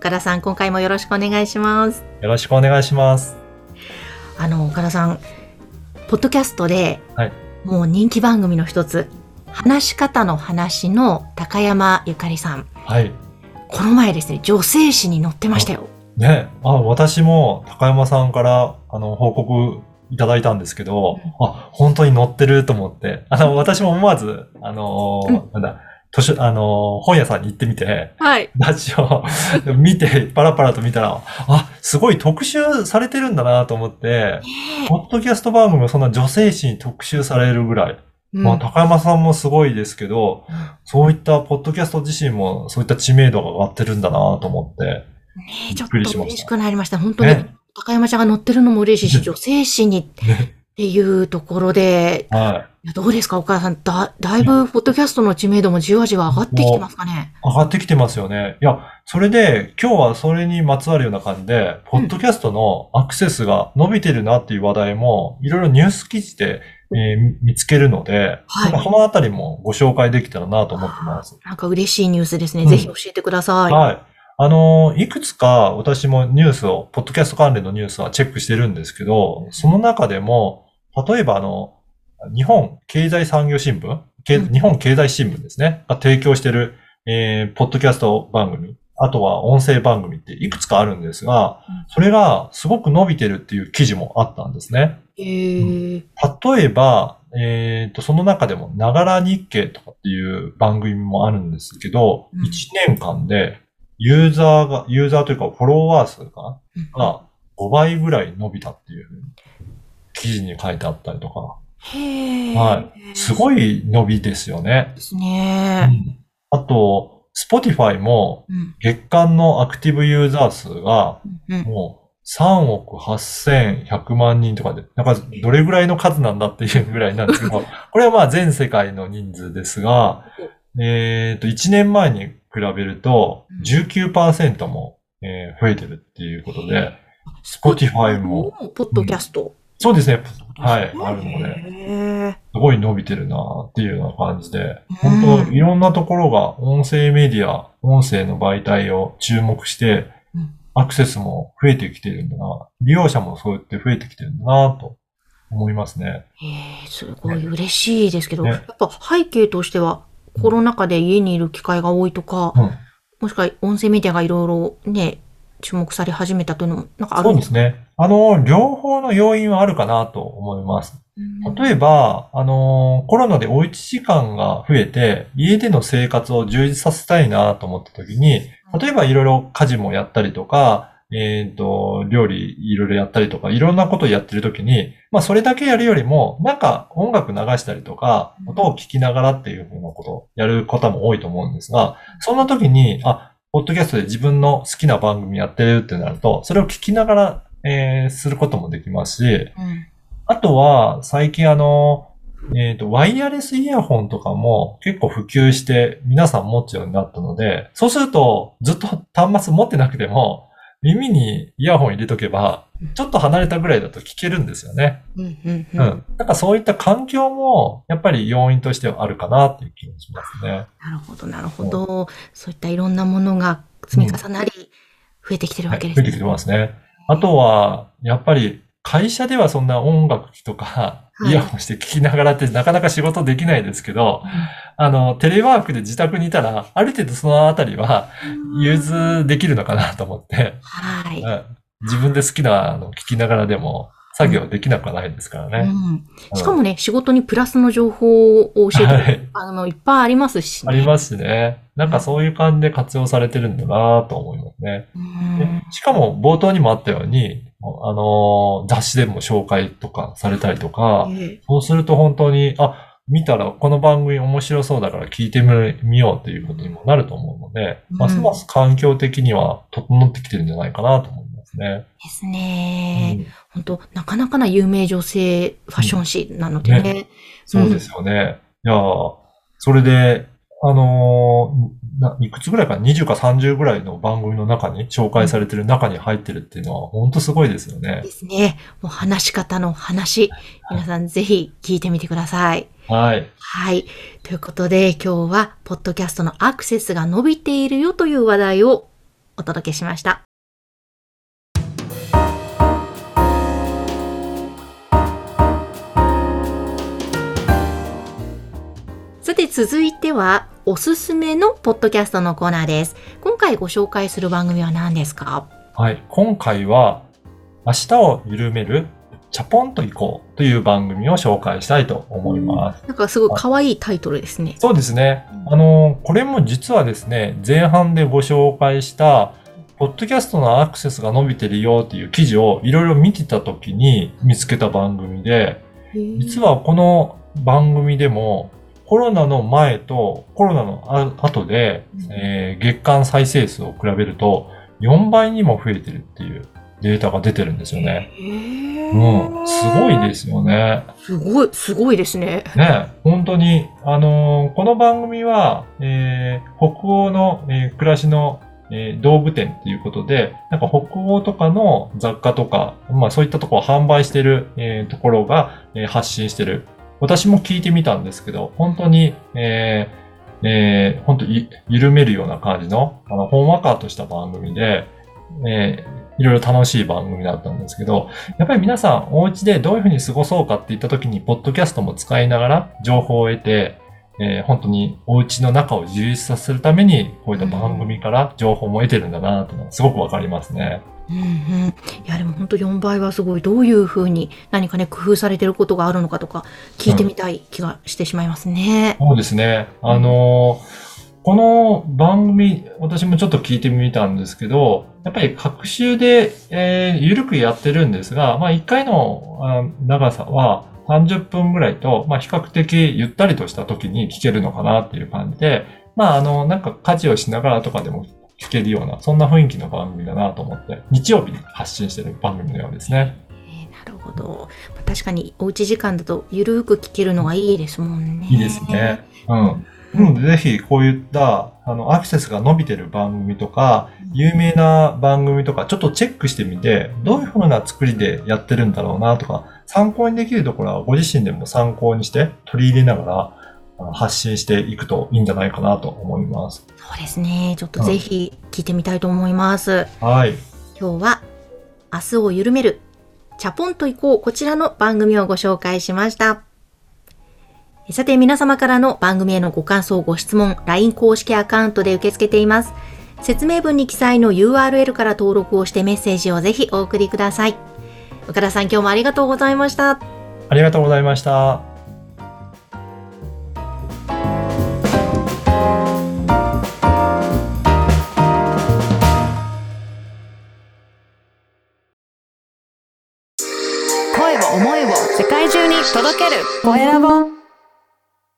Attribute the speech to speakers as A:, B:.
A: 岡田さん今回もよろしくお願いします。
B: よろしくお願いします。
A: あの岡田さんポッドキャストで、
B: はい。
A: もう人気番組の一つ話し方の話の高山ゆかりさん。
B: はい。
A: この前ですね女性誌に載ってましたよ。
B: ね、あ、私も高山さんから、あの、報告いただいたんですけど、あ、本当に載ってると思って、あの、私も思わず、あのーなんだ、図書、あのー本屋さんに行ってみて、
A: はい。
B: ラジオ見て、パラパラと見たら、あ、すごい特集されてるんだなと思って、ポッドキャスト番組もそんな女性誌に特集されるぐらい、
A: うん。
B: まあ、高山さんもすごいですけど、そういったポッドキャスト自身もそういった知名度が上がってるんだなと思って。
A: ねえちょっと嬉しくなりました。本当に、
B: ね。
A: 高山ちゃんが乗ってるのも嬉しいし、女性誌にっ
B: ね。
A: ていうところで、
B: はい
A: やどうですか、岡田さん。だ、だいぶ、ポッドキャストの知名度もじわじわ上がってきてますかね？
B: い。上がってきてますよね。いや、それで今日はそれにまつわるような感じで、ポッドキャストのアクセスが伸びてるなっていう話題も、いろいろニュース記事で、えー見つけるので、
A: はい
B: なんかそのあたりもご紹介できたらなと思ってます。
A: なんか嬉しいニュースですね。
B: うん
A: ぜひ教えてください。
B: はい。あの、いくつか私もニュースを、ポッドキャスト関連のニュースはチェックしてるんですけど、その中でも、例えばあの、日本経済産業新聞、日本経済新聞ですね、が提供してる、えー、ポッドキャスト番組、あとは音声番組っていくつかあるんですが
A: うん、
B: それがすごく伸びてるっていう記事もあったんですね。
A: へー。
B: 例えば、えっ、と、その中でも、ながら日経とかっていう番組もあるんですけど、
A: うん。
B: 1年間で、ユーザーが、ユーザーというかフォロワー数か
A: うん。
B: なが5倍ぐらい伸びたっていう記事に書いてあったりとか、
A: へー
B: はいすごい伸びですよね。
A: です
B: う
A: ね。
B: んあと、Spotify も
A: うん。
B: 月間のアクティブユーザー数が
A: うん。
B: もう3億8100万人とかで、なんかどれぐらいの数なんだっていうぐらいなんですけど、これはまあ全世界の人数ですが、えっ、と、1年前に比べると
A: うん
B: 19%も、えー増えてるっていうことで、Spotify も、
A: ポッドキャスト。
B: そうですね、はい、あるので、すごい伸びてるなっていうような感じで、
A: うん。
B: 本当いろんなところが音声メディア、音声の媒体を注目して
A: うん、
B: アクセスも増えてきてるんだな、利用者もそうやって増えてきてるんだなと思いますね。
A: へえ、すごい嬉しいですけど、
B: ね。
A: やっぱ背景としては、コロナ禍で家にいる機会が多いとか、
B: うん。
A: もしくは音声メディアがいろいろね、注目され始めたというのも、なんかある
B: そうん
A: でか？
B: ですすね。あの、両方の要因はあるかなと思います。
A: うん
B: 例えば、あの、コロナでおうち時間が増えて、家での生活を充実させたいなと思った時に、例えばいろいろ家事もやったりとか、えっ、と、料理いろいろやったりとか、いろんなことをやってる時に、まあそれだけやるよりも、なんか音楽流したりとか、
A: うん
B: 音を聞きながらっていうふうなことをやる方も多いと思うんですが、そんな時に、あ、ポッドキャストで自分の好きな番組やってるってなると、それを聞きながら、えーすることもできますし、
A: うん
B: あとは、最近あの、えっ、と、ワイヤレスイヤホンとかも結構普及して皆さん持つようになったので、そうするとずっと端末持ってなくても、耳にイヤホン入れとけば、ちょっと離れたぐらいだと聞けるんですよね。
A: うんうん
B: う。
A: うんん
B: なんかそういった環境も、やっぱり要因としてはあるかなっていう気がしますね。
A: なるほど、なるほど。そういったいろんなものが積み重なり、増えてきてる
B: はい、
A: わけです
B: 増えてきてますね。あとは、やっぱり会社ではそんな音楽とか、
A: はい
B: イヤホンして聞きながらってなかなか仕事できないですけど、あの、テレワークで自宅にいたら、ある程度そのあたりは融通できるのかなと思って、
A: はい。
B: うん自分で好きなのを聞きながらでも作業できなくはないですからね。
A: うん、しかもね、仕事にプラスの情報を教えて
B: はい
A: あの、いっぱいありますし、ね。
B: ありますしね。なんかそういう感じで活用されてるんだなと思いますね。
A: うん
B: でしかも冒頭にもあったように、あの、雑誌でも紹介とかされたりとか、
A: ええ
B: そうすると本当に、あ、見たらこの番組面白そうだから聞いてみようっていうことにもなると思うので、
A: うん
B: ますます環境的には整ってきてるんじゃないかなと思いますね。
A: ですね。
B: うん
A: 本当なかなかな有名女性ファッション誌なのでね。
B: ねそうですよね。いやーそれで、あのーないくつぐらいか、20か30ぐらいの番組の中に、紹介されてる中に入ってるっていうのは、本当すごいですよね
A: で。すね。もう話し方の話、皆さんぜひ聞いてみてください。
B: はい。
A: はい。ということで、今日は、ポッドキャストのアクセスが伸びているよという話題をお届けしました。さて、続いては、おすすめのポッドキャストのコーナーです。今回ご紹介する番組は何ですか？
B: はい。今回は、明日を緩める、チャポンと行こうという番組を紹介したいと思います。
A: なんかすごい可愛いタイトルですね。
B: そうですね。あの、これも実はですね、前半でご紹介した、ポッドキャストのアクセスが伸びてるよっていう記事をいろいろ見てた時に見つけた番組で、実はこの番組でもコロナの前とコロナのあ後で、えー月間再生数を比べると4倍にも増えてるっていうデータが出てるんですよね。うん。すごいですよね。
A: すごい、すごいですね。
B: ね、本当に、あのーこの番組は、えー北欧の、えー暮らしの、えー道具店っていうことで、なんか北欧とかの雑貨とか、まあそういったところを販売してる、えーところが、えー発信してる。私も聞いてみたんですけど、本当に、えーえー本当い緩めるような感じの、あの、ほんわかとした番組で、えーいろいろ楽しい番組だったんですけど、やっぱり皆さん、お家でどういうふうに過ごそうかって言った時に、ポッドキャストも使いながら情報を得て、えー本当にお家の中を充実させるために、こういった番組から情報も得てるんだなっていうのがすごくわかりますね。
A: うんうんうん。いや、でも本当4倍はすごい。どういうふうに何かね、工夫されてることがあるのかとか、聞いてみたい気がしてしまいますね。
B: そうですね。あのこの番組、私もちょっと聞いてみたんですけど、やっぱり各週で、えー、緩くやってるんですが、まあ1回の長さは30分ぐらいと、まあ比較的ゆったりとした時に聞けるのかなっていう感じで、まああの、なんか家事をしながらとかでも聞けるような、そんな雰囲気の番組だなと思って、日曜日に発信してる番組のようですね。
A: えーなるほど。まあ確かにおうち時間だとゆるーく聞けるのがいいですもんね。
B: いいですね。うん。なので、ぜひ、こういった、あの、アクセスが伸びてる番組とか、有名な番組とか、ちょっとチェックしてみて、どういう風な作りでやってるんだろうなとか、参考にできるところはご自身でも参考にして取り入れながら発信していくといいんじゃないかなと思います。
A: そうですね。ちょっとぜひ聞いてみたいと思います。
B: はい。
A: 今日は明日を緩めるチャポンと行こうこちらの番組をご紹介しました。さて皆様からの番組へのご感想、ご質問、LINE 公式アカウントで受け付けています。説明文に記載の URL から登録をしてメッセージをぜひお送りください。岡田さん今日もありがとうございました。
B: ありがとうございました。
C: 届ける。コエラボ。